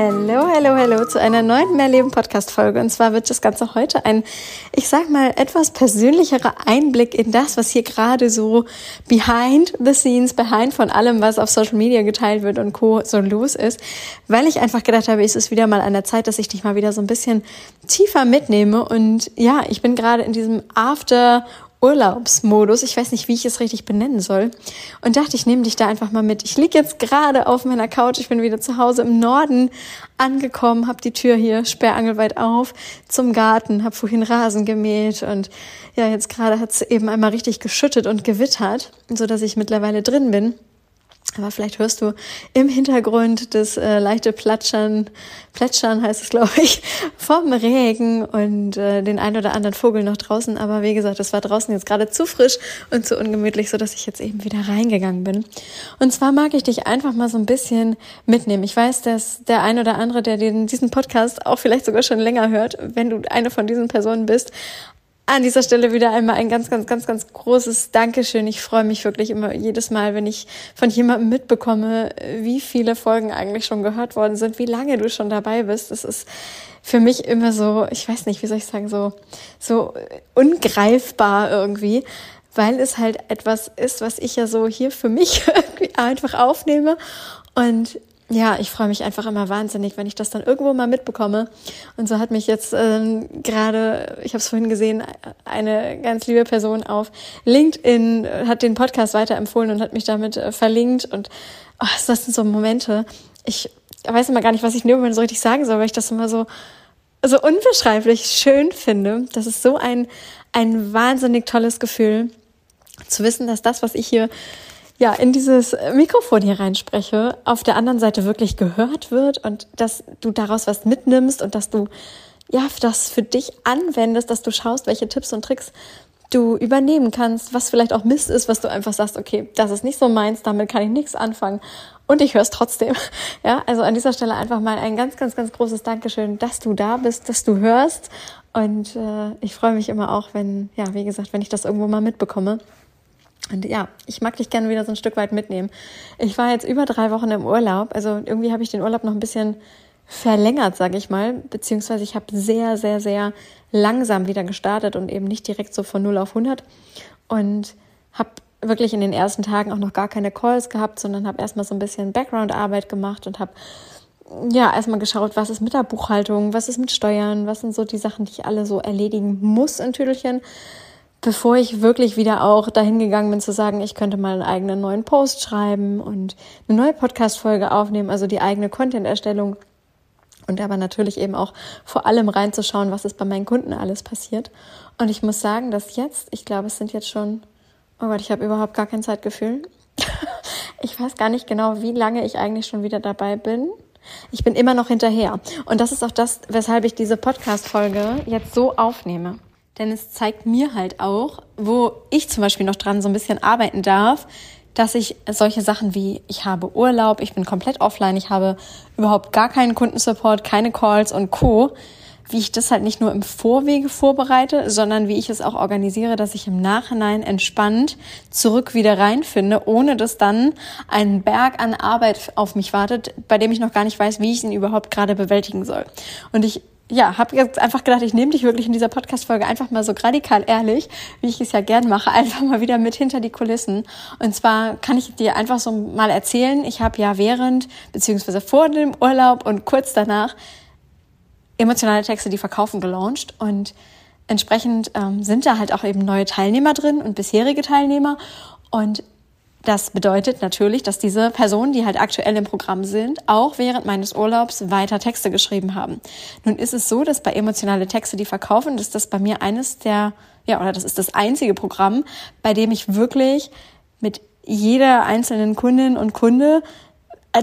Hallo, hallo, hallo zu einer neuen Mehrleben-Podcast-Folge. Und zwar wird das Ganze heute ein, ich sag mal, etwas persönlicherer Einblick in das, was hier gerade so behind the scenes, behind von allem, was auf Social Media geteilt wird und Co. so los ist. Weil ich einfach gedacht habe, es ist wieder mal an der Zeit, dass ich dich mal wieder so ein bisschen tiefer mitnehme. Und ja, ich bin gerade in diesem After Urlaubsmodus. Ich weiß nicht, wie ich es richtig benennen soll. Und dachte, ich nehme dich da einfach mal mit. Ich liege jetzt gerade auf meiner Couch. Ich bin wieder zu Hause im Norden angekommen, habe die Tür hier sperrangelweit auf zum Garten, habe vorhin Rasen gemäht und ja, jetzt gerade hat es eben einmal richtig geschüttet und gewittert, so dass ich mittlerweile drin bin. Aber vielleicht hörst du im Hintergrund das äh, leichte Platschern, Plätschern heißt es, glaube ich, vom Regen und äh, den ein oder anderen Vogel noch draußen. Aber wie gesagt, es war draußen jetzt gerade zu frisch und zu ungemütlich, so dass ich jetzt eben wieder reingegangen bin. Und zwar mag ich dich einfach mal so ein bisschen mitnehmen. Ich weiß, dass der ein oder andere, der den, diesen Podcast auch vielleicht sogar schon länger hört, wenn du eine von diesen Personen bist, an dieser Stelle wieder einmal ein ganz, ganz, ganz, ganz großes Dankeschön. Ich freue mich wirklich immer jedes Mal, wenn ich von jemandem mitbekomme, wie viele Folgen eigentlich schon gehört worden sind, wie lange du schon dabei bist. Das ist für mich immer so, ich weiß nicht, wie soll ich sagen, so, so ungreifbar irgendwie, weil es halt etwas ist, was ich ja so hier für mich irgendwie einfach aufnehme und ja, ich freue mich einfach immer wahnsinnig, wenn ich das dann irgendwo mal mitbekomme. Und so hat mich jetzt ähm, gerade, ich habe es vorhin gesehen, eine ganz liebe Person auf LinkedIn hat den Podcast weiterempfohlen und hat mich damit äh, verlinkt. Und oh, das sind so Momente. Ich weiß immer gar nicht, was ich in dem so richtig sagen soll, weil ich das immer so so unbeschreiblich schön finde. Das ist so ein ein wahnsinnig tolles Gefühl zu wissen, dass das, was ich hier ja, in dieses Mikrofon hier reinspreche, auf der anderen Seite wirklich gehört wird und dass du daraus was mitnimmst und dass du ja, das für dich anwendest, dass du schaust, welche Tipps und Tricks du übernehmen kannst, was vielleicht auch Mist ist, was du einfach sagst, okay, das ist nicht so meins, damit kann ich nichts anfangen und ich höre es trotzdem. Ja, also an dieser Stelle einfach mal ein ganz, ganz, ganz großes Dankeschön, dass du da bist, dass du hörst und äh, ich freue mich immer auch, wenn, ja, wie gesagt, wenn ich das irgendwo mal mitbekomme. Und ja, ich mag dich gerne wieder so ein Stück weit mitnehmen. Ich war jetzt über drei Wochen im Urlaub. Also irgendwie habe ich den Urlaub noch ein bisschen verlängert, sage ich mal. Beziehungsweise ich habe sehr, sehr, sehr langsam wieder gestartet und eben nicht direkt so von 0 auf 100. Und habe wirklich in den ersten Tagen auch noch gar keine Calls gehabt, sondern habe erstmal so ein bisschen Background-Arbeit gemacht und habe ja erstmal geschaut, was ist mit der Buchhaltung, was ist mit Steuern, was sind so die Sachen, die ich alle so erledigen muss in Tüdelchen bevor ich wirklich wieder auch dahin gegangen bin zu sagen, ich könnte mal einen eigenen neuen Post schreiben und eine neue Podcast-Folge aufnehmen, also die eigene Content-Erstellung und aber natürlich eben auch vor allem reinzuschauen, was ist bei meinen Kunden alles passiert. Und ich muss sagen, dass jetzt, ich glaube, es sind jetzt schon, oh Gott, ich habe überhaupt gar kein Zeitgefühl. ich weiß gar nicht genau, wie lange ich eigentlich schon wieder dabei bin. Ich bin immer noch hinterher. Und das ist auch das, weshalb ich diese Podcast-Folge jetzt so aufnehme denn es zeigt mir halt auch, wo ich zum Beispiel noch dran so ein bisschen arbeiten darf, dass ich solche Sachen wie ich habe Urlaub, ich bin komplett offline, ich habe überhaupt gar keinen Kundensupport, keine Calls und Co., wie ich das halt nicht nur im Vorwege vorbereite, sondern wie ich es auch organisiere, dass ich im Nachhinein entspannt zurück wieder reinfinde, ohne dass dann ein Berg an Arbeit auf mich wartet, bei dem ich noch gar nicht weiß, wie ich ihn überhaupt gerade bewältigen soll. Und ich ja, habe jetzt einfach gedacht, ich nehme dich wirklich in dieser Podcast-Folge einfach mal so radikal ehrlich, wie ich es ja gern mache, einfach mal wieder mit hinter die Kulissen. Und zwar kann ich dir einfach so mal erzählen, ich habe ja während, beziehungsweise vor dem Urlaub und kurz danach emotionale Texte, die verkaufen, gelauncht. Und entsprechend ähm, sind da halt auch eben neue Teilnehmer drin und bisherige Teilnehmer. Und das bedeutet natürlich, dass diese Personen, die halt aktuell im Programm sind, auch während meines Urlaubs weiter Texte geschrieben haben. Nun ist es so, dass bei emotionale Texte, die verkaufen, dass das bei mir eines der, ja, oder das ist das einzige Programm, bei dem ich wirklich mit jeder einzelnen Kundin und Kunde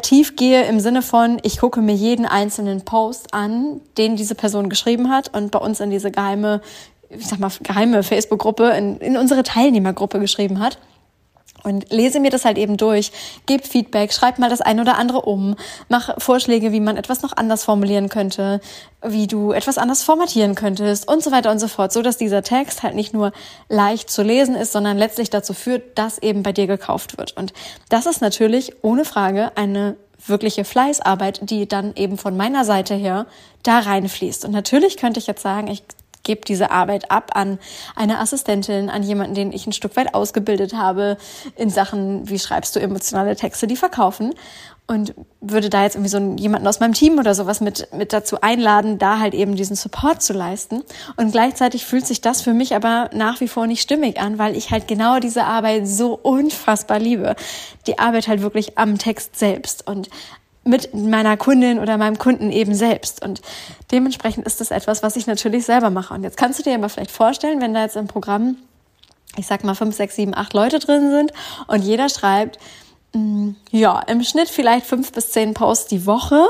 tief gehe im Sinne von, ich gucke mir jeden einzelnen Post an, den diese Person geschrieben hat und bei uns in diese geheime, ich sag mal, geheime Facebook-Gruppe, in, in unsere Teilnehmergruppe geschrieben hat und lese mir das halt eben durch, gebe Feedback, schreib mal das ein oder andere um, mach Vorschläge, wie man etwas noch anders formulieren könnte, wie du etwas anders formatieren könntest und so weiter und so fort, so dass dieser Text halt nicht nur leicht zu lesen ist, sondern letztlich dazu führt, dass eben bei dir gekauft wird. Und das ist natürlich ohne Frage eine wirkliche Fleißarbeit, die dann eben von meiner Seite her da reinfließt. Und natürlich könnte ich jetzt sagen, ich gebe diese Arbeit ab an eine Assistentin, an jemanden, den ich ein Stück weit ausgebildet habe in Sachen, wie schreibst du emotionale Texte, die verkaufen und würde da jetzt irgendwie so jemanden aus meinem Team oder sowas mit, mit dazu einladen, da halt eben diesen Support zu leisten. Und gleichzeitig fühlt sich das für mich aber nach wie vor nicht stimmig an, weil ich halt genau diese Arbeit so unfassbar liebe. Die Arbeit halt wirklich am Text selbst und mit meiner Kundin oder meinem Kunden eben selbst. Und dementsprechend ist das etwas, was ich natürlich selber mache. Und jetzt kannst du dir aber vielleicht vorstellen, wenn da jetzt im Programm, ich sag mal, fünf, sechs, sieben, acht Leute drin sind und jeder schreibt, mm, ja, im Schnitt vielleicht fünf bis zehn Posts die Woche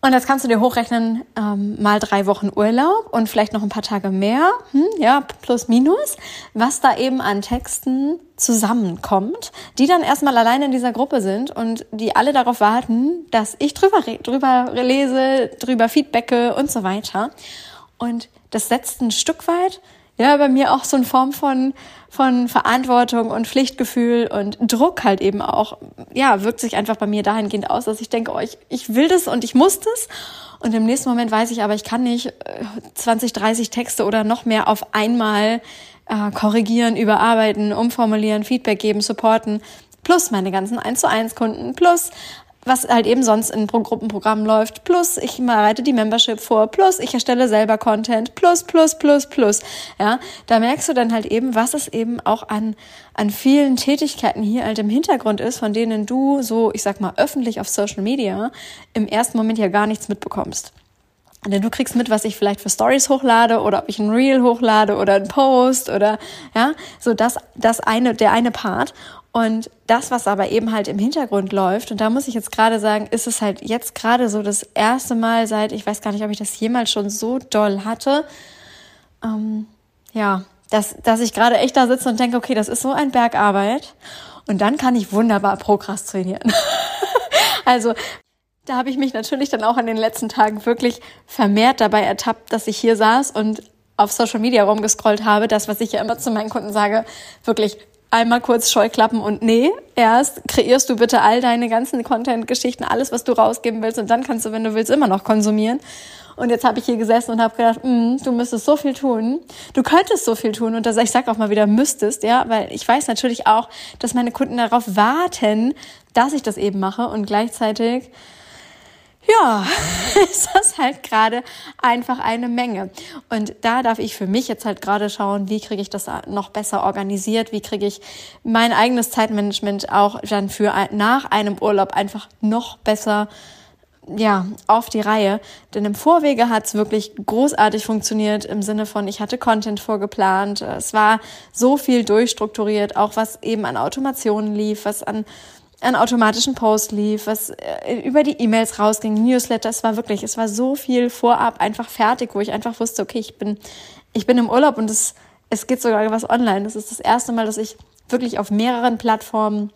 und jetzt kannst du dir hochrechnen, ähm, mal drei Wochen Urlaub und vielleicht noch ein paar Tage mehr, hm, ja, plus minus, was da eben an Texten zusammenkommt, die dann erstmal alleine in dieser Gruppe sind und die alle darauf warten, dass ich drüber, drüber lese, drüber feedbacke und so weiter. Und das setzt ein Stück weit ja, bei mir auch so eine Form von, von Verantwortung und Pflichtgefühl und Druck halt eben auch, ja, wirkt sich einfach bei mir dahingehend aus, dass ich denke, oh, ich, ich will das und ich muss das. Und im nächsten Moment weiß ich aber, ich kann nicht 20, äh, 30 Texte oder noch mehr auf einmal äh, korrigieren, überarbeiten, umformulieren, Feedback geben, supporten plus meine ganzen 1 zu 1 Kunden, plus was halt eben sonst in Gruppenprogrammen läuft, plus ich bereite die Membership vor, plus ich erstelle selber Content, plus, plus, plus, plus. Ja, da merkst du dann halt eben, was es eben auch an, an vielen Tätigkeiten hier halt im Hintergrund ist, von denen du so, ich sag mal, öffentlich auf Social Media im ersten Moment ja gar nichts mitbekommst. Denn du kriegst mit, was ich vielleicht für Stories hochlade oder ob ich ein Reel hochlade oder ein Post oder ja, so das, das eine, der eine Part. Und das, was aber eben halt im Hintergrund läuft, und da muss ich jetzt gerade sagen, ist es halt jetzt gerade so das erste Mal seit, ich weiß gar nicht, ob ich das jemals schon so doll hatte, ähm, ja, dass, dass ich gerade echt da sitze und denke, okay, das ist so ein Bergarbeit. Und dann kann ich wunderbar prokrastinieren. also da habe ich mich natürlich dann auch in den letzten Tagen wirklich vermehrt dabei ertappt, dass ich hier saß und auf Social Media rumgescrollt habe, das, was ich ja immer zu meinen Kunden sage, wirklich einmal kurz Scheuklappen und nee, erst kreierst du bitte all deine ganzen Content-Geschichten, alles, was du rausgeben willst und dann kannst du, wenn du willst, immer noch konsumieren. Und jetzt habe ich hier gesessen und habe gedacht, mm, du müsstest so viel tun. Du könntest so viel tun und das, ich sage auch mal wieder müsstest, ja, weil ich weiß natürlich auch, dass meine Kunden darauf warten, dass ich das eben mache und gleichzeitig ja, ist das halt gerade einfach eine Menge. Und da darf ich für mich jetzt halt gerade schauen, wie kriege ich das noch besser organisiert, wie kriege ich mein eigenes Zeitmanagement auch dann für nach einem Urlaub einfach noch besser ja, auf die Reihe. Denn im Vorwege hat es wirklich großartig funktioniert im Sinne von, ich hatte Content vorgeplant. Es war so viel durchstrukturiert, auch was eben an Automationen lief, was an an automatischen Post lief, was äh, über die E-Mails rausging, Newsletter, es war wirklich, es war so viel vorab einfach fertig, wo ich einfach wusste, okay, ich bin, ich bin im Urlaub und es, es geht sogar was online. Das ist das erste Mal, dass ich wirklich auf mehreren Plattformen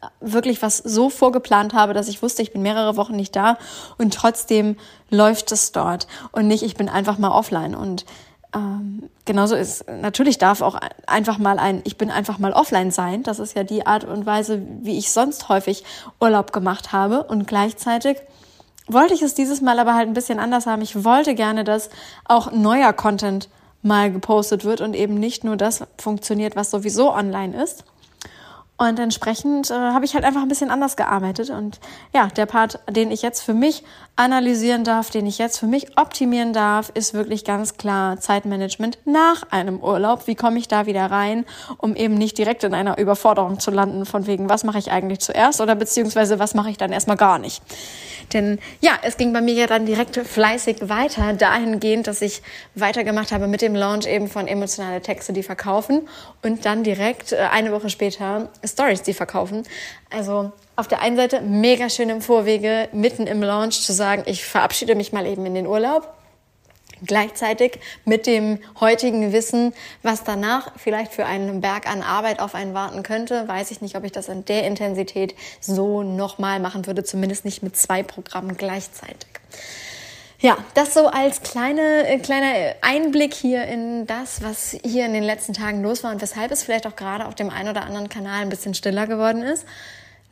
äh, wirklich was so vorgeplant habe, dass ich wusste, ich bin mehrere Wochen nicht da und trotzdem läuft es dort und nicht, ich bin einfach mal offline und ähm, genauso ist, natürlich darf auch einfach mal ein, ich bin einfach mal offline sein. Das ist ja die Art und Weise, wie ich sonst häufig Urlaub gemacht habe. Und gleichzeitig wollte ich es dieses Mal aber halt ein bisschen anders haben. Ich wollte gerne, dass auch neuer Content mal gepostet wird und eben nicht nur das funktioniert, was sowieso online ist. Und entsprechend äh, habe ich halt einfach ein bisschen anders gearbeitet. Und ja, der Part, den ich jetzt für mich analysieren darf, den ich jetzt für mich optimieren darf, ist wirklich ganz klar Zeitmanagement nach einem Urlaub. Wie komme ich da wieder rein, um eben nicht direkt in einer Überforderung zu landen, von wegen, was mache ich eigentlich zuerst oder beziehungsweise was mache ich dann erstmal gar nicht. Denn ja, es ging bei mir ja dann direkt fleißig weiter, dahingehend, dass ich weitergemacht habe mit dem Launch eben von emotionale Texte, die verkaufen und dann direkt äh, eine Woche später Stories, die verkaufen. Also auf der einen Seite mega schön im Vorwege, mitten im Launch zu sagen, ich verabschiede mich mal eben in den Urlaub. Gleichzeitig mit dem heutigen Wissen, was danach vielleicht für einen Berg an Arbeit auf einen warten könnte, weiß ich nicht, ob ich das in der Intensität so nochmal machen würde, zumindest nicht mit zwei Programmen gleichzeitig. Ja, das so als kleine, äh, kleiner Einblick hier in das, was hier in den letzten Tagen los war und weshalb es vielleicht auch gerade auf dem einen oder anderen Kanal ein bisschen stiller geworden ist.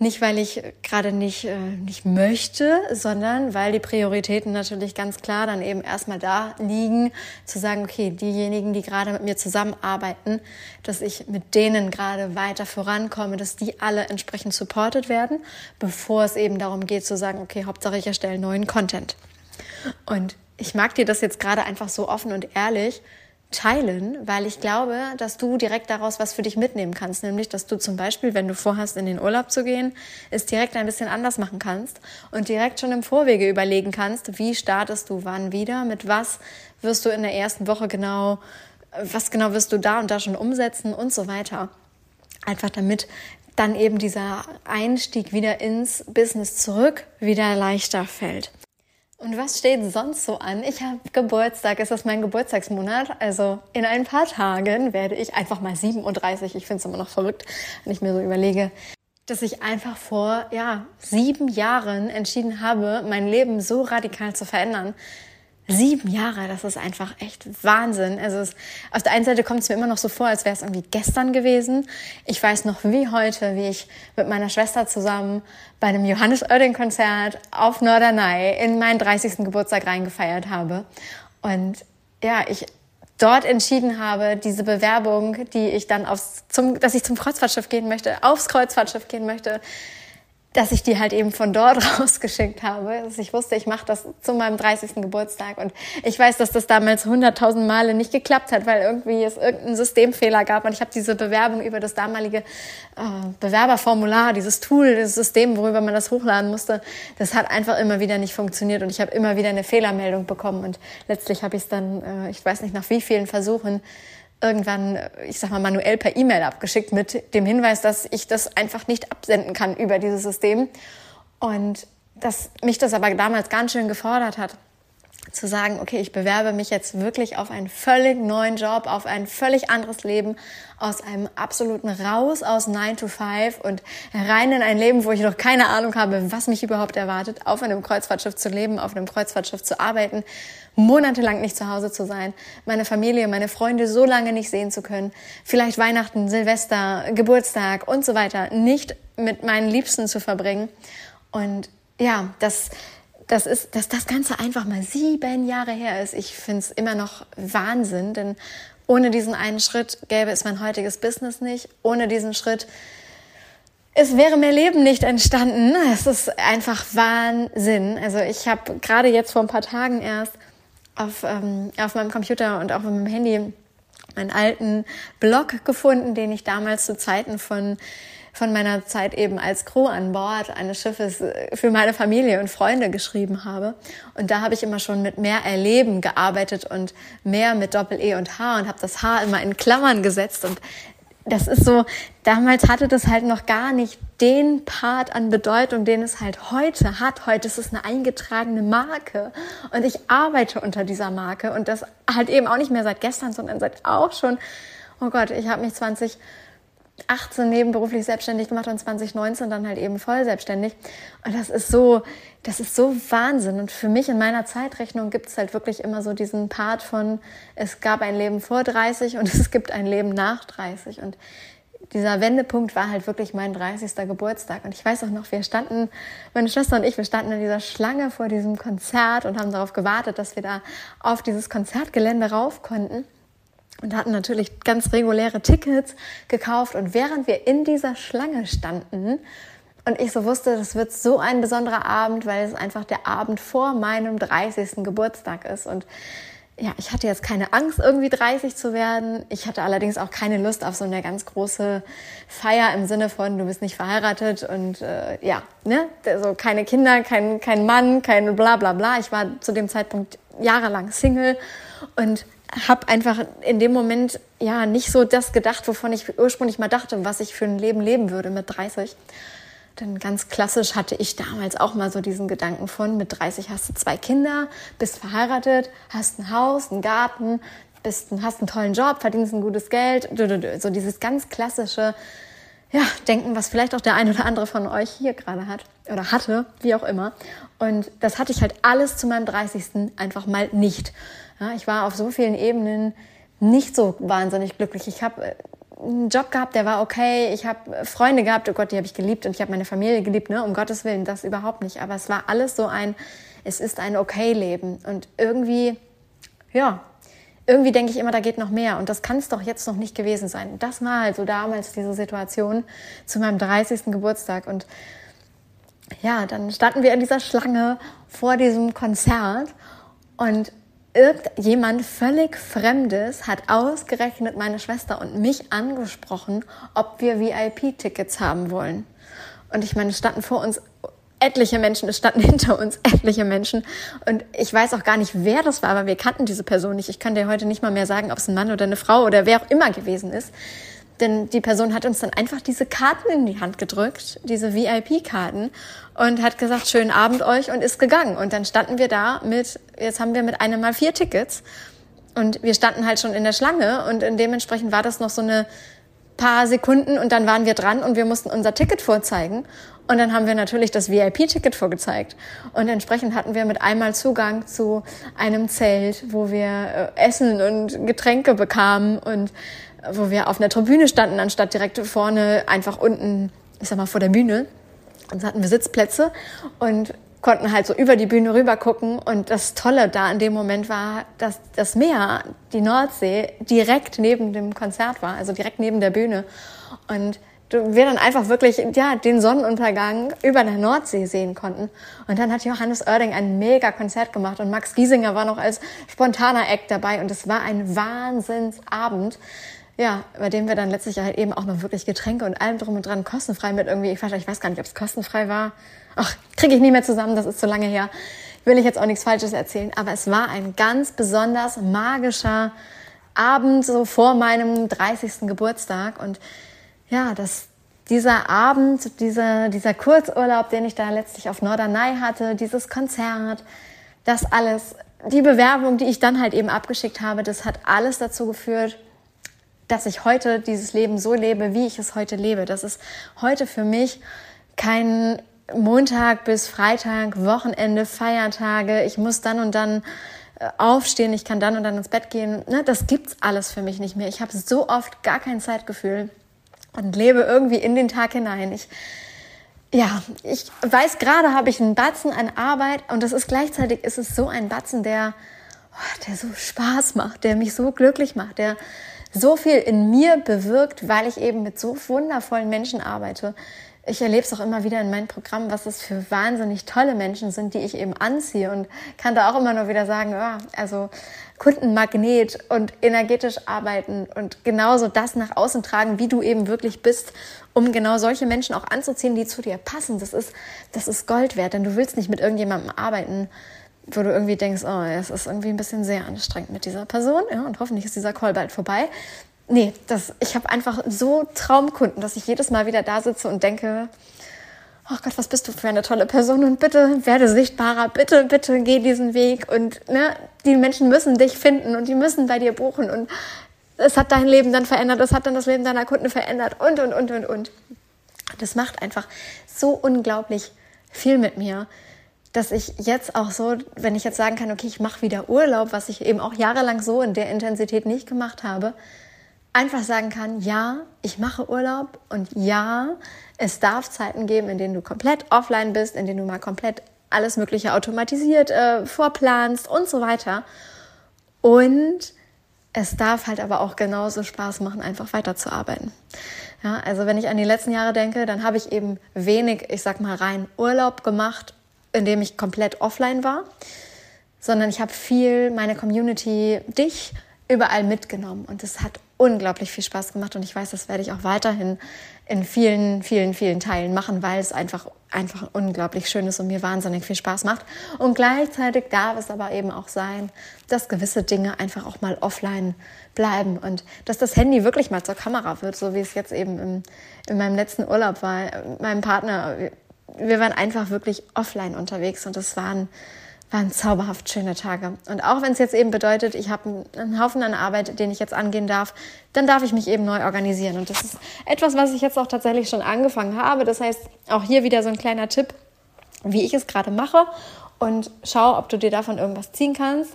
Nicht, weil ich gerade nicht, äh, nicht möchte, sondern weil die Prioritäten natürlich ganz klar dann eben erstmal da liegen, zu sagen, okay, diejenigen, die gerade mit mir zusammenarbeiten, dass ich mit denen gerade weiter vorankomme, dass die alle entsprechend supported werden, bevor es eben darum geht zu sagen, okay, Hauptsache ich erstelle neuen Content. Und ich mag dir das jetzt gerade einfach so offen und ehrlich teilen, weil ich glaube, dass du direkt daraus was für dich mitnehmen kannst. Nämlich, dass du zum Beispiel, wenn du vorhast, in den Urlaub zu gehen, es direkt ein bisschen anders machen kannst und direkt schon im Vorwege überlegen kannst, wie startest du wann wieder, mit was wirst du in der ersten Woche genau, was genau wirst du da und da schon umsetzen und so weiter. Einfach damit dann eben dieser Einstieg wieder ins Business zurück wieder leichter fällt. Und was steht sonst so an? Ich habe Geburtstag, es ist mein Geburtstagsmonat. Also in ein paar Tagen werde ich einfach mal 37. Ich finde es immer noch verrückt, wenn ich mir so überlege, dass ich einfach vor ja, sieben Jahren entschieden habe, mein Leben so radikal zu verändern. Sieben Jahre, das ist einfach echt Wahnsinn. Also es, auf der einen Seite kommt es mir immer noch so vor, als wäre es irgendwie gestern gewesen. Ich weiß noch wie heute, wie ich mit meiner Schwester zusammen bei einem Johannes Oerding Konzert auf Norderney in meinen 30. Geburtstag reingefeiert habe. Und ja, ich dort entschieden habe, diese Bewerbung, die ich dann aufs, zum, dass ich zum Kreuzfahrtschiff gehen möchte, aufs Kreuzfahrtschiff gehen möchte, dass ich die halt eben von dort rausgeschickt habe. Dass ich wusste, ich mache das zu meinem 30. Geburtstag. Und ich weiß, dass das damals hunderttausend Male nicht geklappt hat, weil irgendwie es irgendeinen Systemfehler gab. Und ich habe diese Bewerbung über das damalige äh, Bewerberformular, dieses Tool, dieses System, worüber man das hochladen musste, das hat einfach immer wieder nicht funktioniert. Und ich habe immer wieder eine Fehlermeldung bekommen. Und letztlich habe ich es dann, äh, ich weiß nicht, nach wie vielen Versuchen, irgendwann, ich sag mal, manuell per E-Mail abgeschickt mit dem Hinweis, dass ich das einfach nicht absenden kann über dieses System. Und dass mich das aber damals ganz schön gefordert hat, zu sagen, okay, ich bewerbe mich jetzt wirklich auf einen völlig neuen Job, auf ein völlig anderes Leben, aus einem absoluten Raus aus 9 to 5 und rein in ein Leben, wo ich noch keine Ahnung habe, was mich überhaupt erwartet, auf einem Kreuzfahrtschiff zu leben, auf einem Kreuzfahrtschiff zu arbeiten, monatelang nicht zu Hause zu sein, meine Familie, meine Freunde so lange nicht sehen zu können, vielleicht Weihnachten, Silvester, Geburtstag und so weiter nicht mit meinen Liebsten zu verbringen. Und ja, das, das ist, dass das Ganze einfach mal sieben Jahre her ist. Ich finde es immer noch Wahnsinn, denn ohne diesen einen Schritt gäbe es mein heutiges Business nicht. Ohne diesen Schritt es wäre mehr Leben nicht entstanden. Es ist einfach Wahnsinn. Also ich habe gerade jetzt vor ein paar Tagen erst auf, ähm, auf meinem Computer und auch auf meinem Handy einen alten Blog gefunden, den ich damals zu Zeiten von von meiner Zeit eben als Crew an Bord eines Schiffes äh, für meine Familie und Freunde geschrieben habe. Und da habe ich immer schon mit mehr Erleben gearbeitet und mehr mit Doppel-E und H und habe das H immer in Klammern gesetzt und das ist so, damals hatte das halt noch gar nicht den Part an Bedeutung, den es halt heute hat. Heute ist es eine eingetragene Marke und ich arbeite unter dieser Marke und das halt eben auch nicht mehr seit gestern, sondern seit auch schon, oh Gott, ich habe mich 20 18 nebenberuflich selbstständig gemacht und 2019 dann halt eben voll selbstständig. Und das ist so, das ist so Wahnsinn. Und für mich in meiner Zeitrechnung gibt es halt wirklich immer so diesen Part von, es gab ein Leben vor 30 und es gibt ein Leben nach 30. Und dieser Wendepunkt war halt wirklich mein 30. Geburtstag. Und ich weiß auch noch, wir standen, meine Schwester und ich, wir standen in dieser Schlange vor diesem Konzert und haben darauf gewartet, dass wir da auf dieses Konzertgelände rauf konnten und hatten natürlich ganz reguläre Tickets gekauft. Und während wir in dieser Schlange standen, Und ich so wusste, das wird so ein besonderer Abend, weil es einfach der Abend vor meinem 30. Geburtstag ist. Und ja, ich hatte jetzt keine Angst, irgendwie 30 zu werden. Ich hatte allerdings auch keine Lust auf so eine ganz große Feier im Sinne von, du bist nicht verheiratet und äh, ja, ne, so keine Kinder, kein, kein Mann, kein bla bla bla. Ich war zu dem Zeitpunkt jahrelang Single und habe einfach in dem Moment ja nicht so das gedacht, wovon ich ursprünglich mal dachte, was ich für ein Leben leben würde mit 30. Denn ganz klassisch hatte ich damals auch mal so diesen Gedanken von, mit 30 hast du zwei Kinder, bist verheiratet, hast ein Haus, einen Garten, bist, hast einen tollen Job, verdienst ein gutes Geld. So dieses ganz klassische ja, Denken, was vielleicht auch der ein oder andere von euch hier gerade hat oder hatte, wie auch immer. Und das hatte ich halt alles zu meinem 30. einfach mal nicht. Ja, ich war auf so vielen Ebenen nicht so wahnsinnig glücklich. Ich habe äh, einen Job gehabt, der war okay. Ich habe Freunde gehabt, oh Gott, die habe ich geliebt und ich habe meine Familie geliebt, ne? Um Gottes Willen, das überhaupt nicht. Aber es war alles so ein, es ist ein okay Leben und irgendwie, ja, irgendwie denke ich immer, da geht noch mehr und das kann es doch jetzt noch nicht gewesen sein. Das war halt so damals diese Situation zu meinem 30. Geburtstag und ja, dann standen wir in dieser Schlange vor diesem Konzert und irgendjemand völlig Fremdes hat ausgerechnet meine Schwester und mich angesprochen, ob wir VIP-Tickets haben wollen. Und ich meine, standen vor uns etliche Menschen, es standen hinter uns etliche Menschen. Und ich weiß auch gar nicht, wer das war, aber wir kannten diese Person nicht. Ich kann dir heute nicht mal mehr sagen, ob es ein Mann oder eine Frau oder wer auch immer gewesen ist. Denn die Person hat uns dann einfach diese Karten in die Hand gedrückt, diese VIP-Karten und hat gesagt, schönen Abend euch und ist gegangen. Und dann standen wir da mit, jetzt haben wir mit einem mal vier Tickets und wir standen halt schon in der Schlange und dementsprechend war das noch so eine paar Sekunden und dann waren wir dran und wir mussten unser Ticket vorzeigen. Und dann haben wir natürlich das VIP-Ticket vorgezeigt. Und entsprechend hatten wir mit einmal Zugang zu einem Zelt, wo wir äh, Essen und Getränke bekamen und wo wir auf einer Tribüne standen, anstatt direkt vorne einfach unten, ich sag mal, vor der Bühne. Und so hatten wir Sitzplätze und konnten halt so über die Bühne rüber gucken. Und das Tolle da in dem Moment war, dass das Meer, die Nordsee, direkt neben dem Konzert war, also direkt neben der Bühne. Und wir dann einfach wirklich ja den Sonnenuntergang über der Nordsee sehen konnten. Und dann hat Johannes Oerding ein mega Konzert gemacht und Max Giesinger war noch als spontaner Act dabei und es war ein Wahnsinnsabend ja, bei dem wir dann letztlich halt eben auch noch wirklich Getränke und allem drum und dran kostenfrei mit irgendwie, ich weiß, ich weiß gar nicht, ob es kostenfrei war. Ach, kriege ich nie mehr zusammen, das ist zu lange her. Will ich jetzt auch nichts Falsches erzählen, aber es war ein ganz besonders magischer Abend so vor meinem 30. Geburtstag und ja, das, dieser Abend, dieser, dieser Kurzurlaub, den ich da letztlich auf Norderney hatte, dieses Konzert, das alles, die Bewerbung, die ich dann halt eben abgeschickt habe, das hat alles dazu geführt, dass ich heute dieses Leben so lebe, wie ich es heute lebe. Das ist heute für mich kein Montag bis Freitag, Wochenende, Feiertage. Ich muss dann und dann äh, aufstehen, ich kann dann und dann ins Bett gehen. Ne, das gibt's alles für mich nicht mehr. Ich habe so oft gar kein Zeitgefühl und lebe irgendwie in den Tag hinein. Ich ja, ich weiß gerade habe ich einen Batzen an Arbeit und das ist gleichzeitig ist es so ein Batzen, der oh, der so Spaß macht, der mich so glücklich macht, der so viel in mir bewirkt, weil ich eben mit so wundervollen Menschen arbeite. Ich erlebe es auch immer wieder in meinem Programm, was es für wahnsinnig tolle Menschen sind, die ich eben anziehe und kann da auch immer nur wieder sagen, ja, also Kundenmagnet und energetisch arbeiten und genauso das nach außen tragen, wie du eben wirklich bist, um genau solche Menschen auch anzuziehen, die zu dir passen. Das ist, das ist Gold wert, denn du willst nicht mit irgendjemandem arbeiten, wo du irgendwie denkst, oh, es ist irgendwie ein bisschen sehr anstrengend mit dieser Person, ja, und hoffentlich ist dieser Call bald vorbei. Nee, das, ich habe einfach so Traumkunden, dass ich jedes Mal wieder da sitze und denke, oh Gott, was bist du für eine tolle Person? Und bitte werde sichtbarer, bitte, bitte geh diesen Weg. Und ne, die Menschen müssen dich finden und die müssen bei dir buchen. Und es hat dein Leben dann verändert, es hat dann das Leben deiner Kunden verändert und, und, und, und, und. Das macht einfach so unglaublich viel mit mir dass ich jetzt auch so, wenn ich jetzt sagen kann, okay, ich mache wieder Urlaub, was ich eben auch jahrelang so in der Intensität nicht gemacht habe, einfach sagen kann, ja, ich mache Urlaub und ja, es darf Zeiten geben, in denen du komplett offline bist, in denen du mal komplett alles Mögliche automatisiert äh, vorplanst und so weiter. Und es darf halt aber auch genauso Spaß machen, einfach weiterzuarbeiten. Ja, also wenn ich an die letzten Jahre denke, dann habe ich eben wenig, ich sag mal, rein Urlaub gemacht, in dem ich komplett offline war, sondern ich habe viel meine Community, dich überall mitgenommen und es hat unglaublich viel Spaß gemacht und ich weiß, das werde ich auch weiterhin in vielen, vielen, vielen Teilen machen, weil es einfach, einfach unglaublich schön ist und mir wahnsinnig viel Spaß macht. Und gleichzeitig darf es aber eben auch sein, dass gewisse Dinge einfach auch mal offline bleiben und dass das Handy wirklich mal zur Kamera wird, so wie es jetzt eben im, in meinem letzten Urlaub war. Meinem Partner, wir waren einfach wirklich offline unterwegs und es waren waren zauberhaft schöne Tage. Und auch wenn es jetzt eben bedeutet, ich habe einen Haufen an Arbeit, den ich jetzt angehen darf, dann darf ich mich eben neu organisieren. Und das ist etwas, was ich jetzt auch tatsächlich schon angefangen habe. Das heißt, auch hier wieder so ein kleiner Tipp, wie ich es gerade mache und schau, ob du dir davon irgendwas ziehen kannst.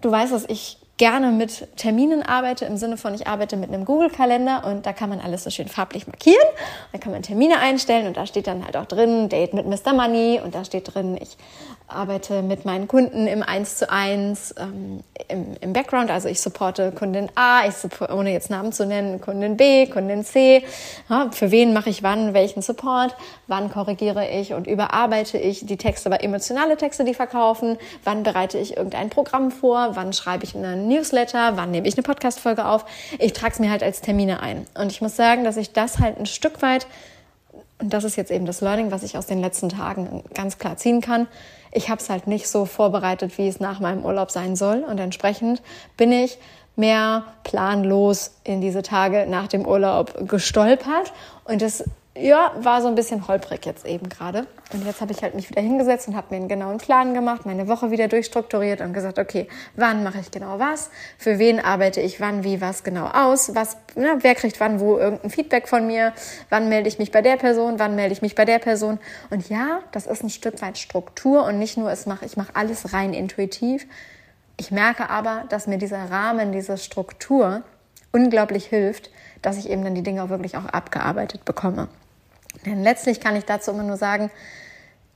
Du weißt, dass ich gerne mit Terminen arbeite, im Sinne von, ich arbeite mit einem Google-Kalender und da kann man alles so schön farblich markieren. Da kann man Termine einstellen und da steht dann halt auch drin, Date mit Mr. Money und da steht drin, ich arbeite mit meinen Kunden im 1 zu 1 ähm, im, im Background. Also ich supporte Kundin A, ich support, ohne jetzt Namen zu nennen, Kundin B, Kundin C. Ja, für wen mache ich wann welchen Support? Wann korrigiere ich und überarbeite ich die Texte, aber emotionale Texte, die verkaufen? Wann bereite ich irgendein Programm vor? Wann schreibe ich einen Newsletter? Wann nehme ich eine Podcast-Folge auf? Ich trage es mir halt als Termine ein. Und ich muss sagen, dass ich das halt ein Stück weit und das ist jetzt eben das Learning, was ich aus den letzten Tagen ganz klar ziehen kann ich habe es halt nicht so vorbereitet, wie es nach meinem Urlaub sein soll. Und entsprechend bin ich mehr planlos in diese Tage nach dem Urlaub gestolpert. Und das ja, war so ein bisschen holprig jetzt eben gerade. Und jetzt habe ich halt mich wieder hingesetzt und habe mir einen genauen Plan gemacht, meine Woche wieder durchstrukturiert und gesagt, okay, wann mache ich genau was? Für wen arbeite ich wann, wie, was genau aus? Was, na, wer kriegt wann, wo irgendein Feedback von mir? Wann melde ich mich bei der Person? Wann melde ich mich bei der Person? Und ja, das ist ein Stück weit Struktur und nicht nur, es mache, ich mache alles rein intuitiv. Ich merke aber, dass mir dieser Rahmen, diese Struktur unglaublich hilft, dass ich eben dann die Dinge auch wirklich auch abgearbeitet bekomme. Denn letztlich kann ich dazu immer nur sagen,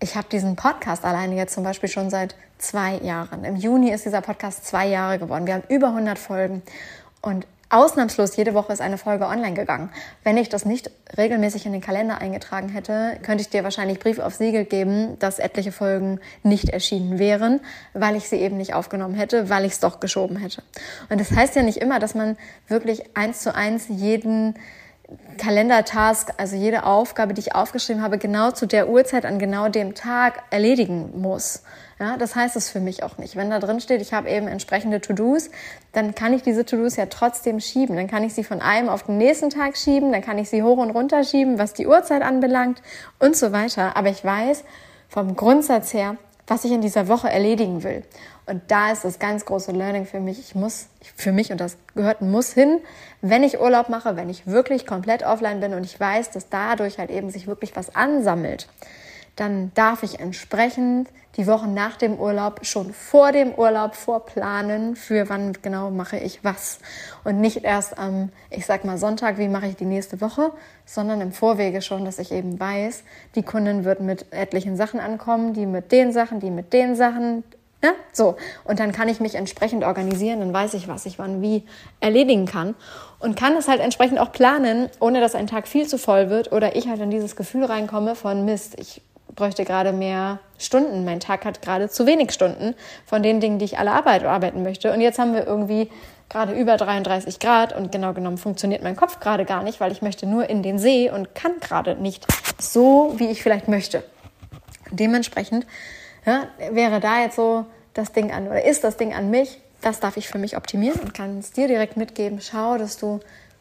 ich habe diesen Podcast alleine jetzt zum Beispiel schon seit zwei Jahren. Im Juni ist dieser Podcast zwei Jahre geworden. Wir haben über 100 Folgen und ausnahmslos jede Woche ist eine Folge online gegangen. Wenn ich das nicht regelmäßig in den Kalender eingetragen hätte, könnte ich dir wahrscheinlich Brief auf Siegel geben, dass etliche Folgen nicht erschienen wären, weil ich sie eben nicht aufgenommen hätte, weil ich es doch geschoben hätte. Und das heißt ja nicht immer, dass man wirklich eins zu eins jeden Kalendertask, also jede Aufgabe, die ich aufgeschrieben habe, genau zu der Uhrzeit an genau dem Tag erledigen muss. Ja, das heißt es für mich auch nicht. Wenn da drin steht, ich habe eben entsprechende To-Dos, dann kann ich diese To-Dos ja trotzdem schieben. Dann kann ich sie von einem auf den nächsten Tag schieben, dann kann ich sie hoch und runter schieben, was die Uhrzeit anbelangt und so weiter. Aber ich weiß vom Grundsatz her, was ich in dieser Woche erledigen will. Und da ist das ganz große Learning für mich. Ich muss, für mich, und das gehört ein Muss hin, wenn ich Urlaub mache, wenn ich wirklich komplett offline bin und ich weiß, dass dadurch halt eben sich wirklich was ansammelt, dann darf ich entsprechend die Wochen nach dem Urlaub schon vor dem Urlaub vorplanen, für wann genau mache ich was. Und nicht erst am, ich sag mal, Sonntag, wie mache ich die nächste Woche, sondern im Vorwege schon, dass ich eben weiß, die Kundin wird mit etlichen Sachen ankommen, die mit den Sachen, die mit den Sachen, ja, so. Und dann kann ich mich entsprechend organisieren, dann weiß ich, was ich wann wie erledigen kann und kann es halt entsprechend auch planen, ohne dass ein Tag viel zu voll wird oder ich halt in dieses Gefühl reinkomme von Mist, ich bräuchte gerade mehr Stunden. Mein Tag hat gerade zu wenig Stunden von den Dingen, die ich alle Arbeit, arbeiten möchte. Und jetzt haben wir irgendwie gerade über 33 Grad und genau genommen funktioniert mein Kopf gerade gar nicht, weil ich möchte nur in den See und kann gerade nicht so, wie ich vielleicht möchte. Dementsprechend ja, wäre da jetzt so das Ding an oder ist das Ding an mich, das darf ich für mich optimieren und kann es dir direkt mitgeben. Schau, dass du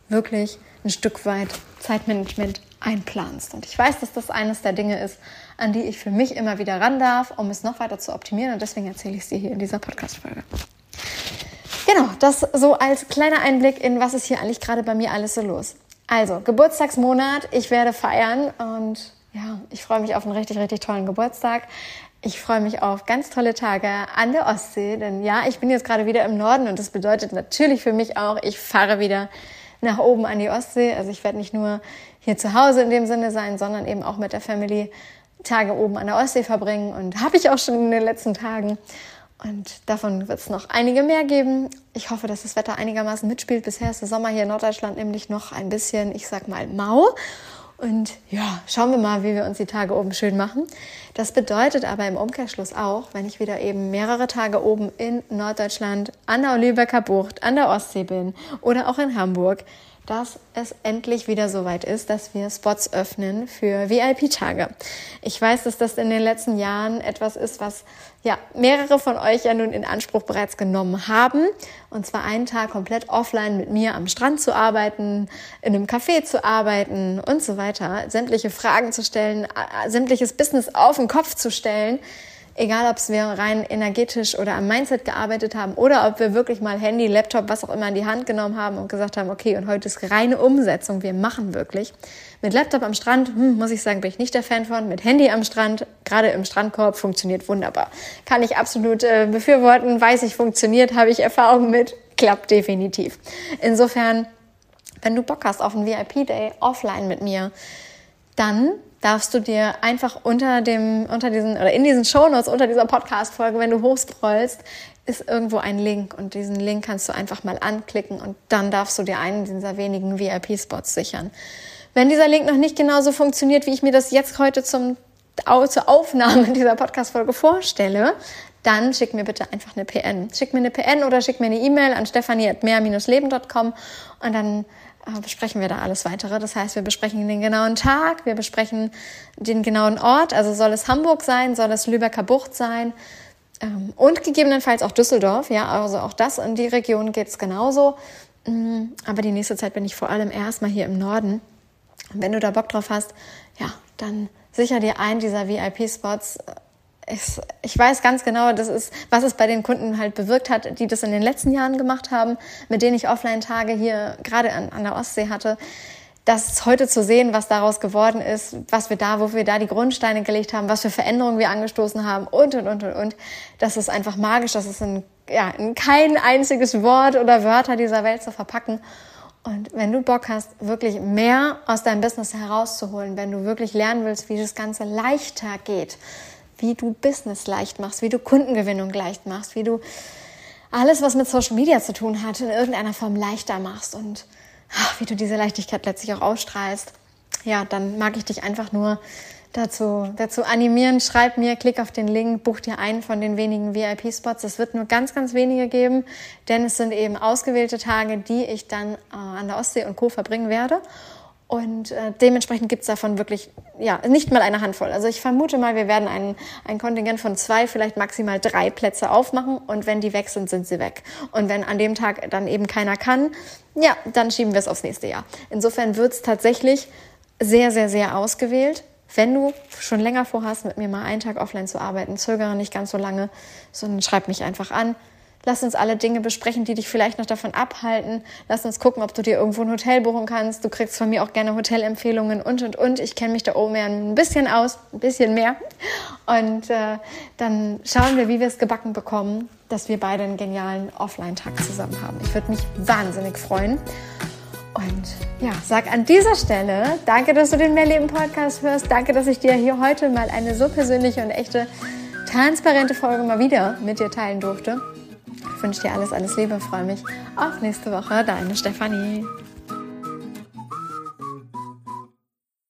wirklich ein Stück weit Zeitmanagement einplanst. Und ich weiß, dass das eines der Dinge ist, an die ich für mich immer wieder ran darf, um es noch weiter zu optimieren. Und deswegen erzähle ich es dir hier in dieser Podcast-Folge. Genau, das so als kleiner Einblick in, was ist hier eigentlich gerade bei mir alles so los. Also, Geburtstagsmonat, ich werde feiern und ja, ich freue mich auf einen richtig, richtig tollen Geburtstag. Ich freue mich auf ganz tolle Tage an der Ostsee, denn ja, ich bin jetzt gerade wieder im Norden und das bedeutet natürlich für mich auch, ich fahre wieder nach oben an die Ostsee. Also ich werde nicht nur hier zu Hause in dem Sinne sein, sondern eben auch mit der Family Tage oben an der Ostsee verbringen und habe ich auch schon in den letzten Tagen. Und davon wird es noch einige mehr geben. Ich hoffe, dass das Wetter einigermaßen mitspielt. Bisher ist der Sommer hier in Norddeutschland nämlich noch ein bisschen, ich sag mal, mau. Und ja, schauen wir mal, wie wir uns die Tage oben schön machen. Das bedeutet aber im Umkehrschluss auch, wenn ich wieder eben mehrere Tage oben in Norddeutschland an der Lübecker Bucht, an der Ostsee bin oder auch in Hamburg, dass es endlich wieder soweit ist, dass wir Spots öffnen für VIP-Tage. Ich weiß, dass das in den letzten Jahren etwas ist, was ja mehrere von euch ja nun in Anspruch bereits genommen haben. Und zwar einen Tag komplett offline mit mir am Strand zu arbeiten, in einem Café zu arbeiten und so weiter, sämtliche Fragen zu stellen, sämtliches Business auf den Kopf zu stellen egal ob wir rein energetisch oder am Mindset gearbeitet haben oder ob wir wirklich mal Handy, Laptop, was auch immer in die Hand genommen haben und gesagt haben, okay, und heute ist reine Umsetzung, wir machen wirklich. Mit Laptop am Strand, hm, muss ich sagen, bin ich nicht der Fan von. Mit Handy am Strand, gerade im Strandkorb, funktioniert wunderbar. Kann ich absolut äh, befürworten, weiß ich, funktioniert, habe ich Erfahrung mit, klappt definitiv. Insofern, wenn du Bock hast auf einen VIP-Day offline mit mir, dann darfst du dir einfach unter dem, unter diesen, oder in diesen Shownotes, unter dieser Podcast-Folge, wenn du hochscrollst, ist irgendwo ein Link und diesen Link kannst du einfach mal anklicken und dann darfst du dir einen dieser wenigen VIP-Spots sichern. Wenn dieser Link noch nicht genauso funktioniert, wie ich mir das jetzt heute zum, zur Aufnahme dieser Podcast-Folge vorstelle, dann schick mir bitte einfach eine PN. Schick mir eine PN oder schick mir eine E-Mail an stefanie.mehr-leben.com und dann besprechen wir da alles weitere. Das heißt, wir besprechen den genauen Tag, wir besprechen den genauen Ort. Also soll es Hamburg sein, soll es Lübecker Bucht sein ähm, und gegebenenfalls auch Düsseldorf. Ja, also auch das in die Region geht es genauso. Mm, aber die nächste Zeit bin ich vor allem erstmal hier im Norden. Und wenn du da Bock drauf hast, ja, dann sicher dir einen dieser VIP-Spots ich, ich weiß ganz genau, das ist, was es bei den Kunden halt bewirkt hat, die das in den letzten Jahren gemacht haben, mit denen ich Offline-Tage hier gerade an, an der Ostsee hatte. Das heute zu sehen, was daraus geworden ist, was wir da, wo wir da die Grundsteine gelegt haben, was für Veränderungen wir angestoßen haben und, und, und, und, und. Das ist einfach magisch. Das ist in, ja, in kein einziges Wort oder Wörter dieser Welt zu verpacken. Und wenn du Bock hast, wirklich mehr aus deinem Business herauszuholen, wenn du wirklich lernen willst, wie das Ganze leichter geht, wie du Business leicht machst, wie du Kundengewinnung leicht machst, wie du alles, was mit Social Media zu tun hat, in irgendeiner Form leichter machst und ach, wie du diese Leichtigkeit letztlich auch ausstrahlst. Ja, dann mag ich dich einfach nur dazu, dazu animieren. Schreib mir, klick auf den Link, buch dir einen von den wenigen VIP-Spots. Es wird nur ganz, ganz wenige geben, denn es sind eben ausgewählte Tage, die ich dann äh, an der Ostsee und Co. verbringen werde. Und äh, dementsprechend gibt's davon wirklich, ja, nicht mal eine Handvoll. Also ich vermute mal, wir werden ein, ein Kontingent von zwei, vielleicht maximal drei Plätze aufmachen. Und wenn die weg sind, sind sie weg. Und wenn an dem Tag dann eben keiner kann, ja, dann schieben wir es aufs nächste Jahr. Insofern wird's tatsächlich sehr, sehr, sehr ausgewählt. Wenn du schon länger vorhast, mit mir mal einen Tag offline zu arbeiten, zögere nicht ganz so lange, sondern schreib mich einfach an. Lass uns alle Dinge besprechen, die dich vielleicht noch davon abhalten. Lass uns gucken, ob du dir irgendwo ein Hotel buchen kannst. Du kriegst von mir auch gerne Hotelempfehlungen und, und, und. Ich kenne mich da oben ja ein bisschen aus, ein bisschen mehr. Und äh, dann schauen wir, wie wir es gebacken bekommen, dass wir beide einen genialen Offline-Tag zusammen haben. Ich würde mich wahnsinnig freuen. Und ja, sag an dieser Stelle, danke, dass du den Mehrleben-Podcast hörst. Danke, dass ich dir hier heute mal eine so persönliche und echte, transparente Folge mal wieder mit dir teilen durfte. Ich wünsche dir alles, alles Liebe, freue mich auf nächste Woche. Deine Stefanie.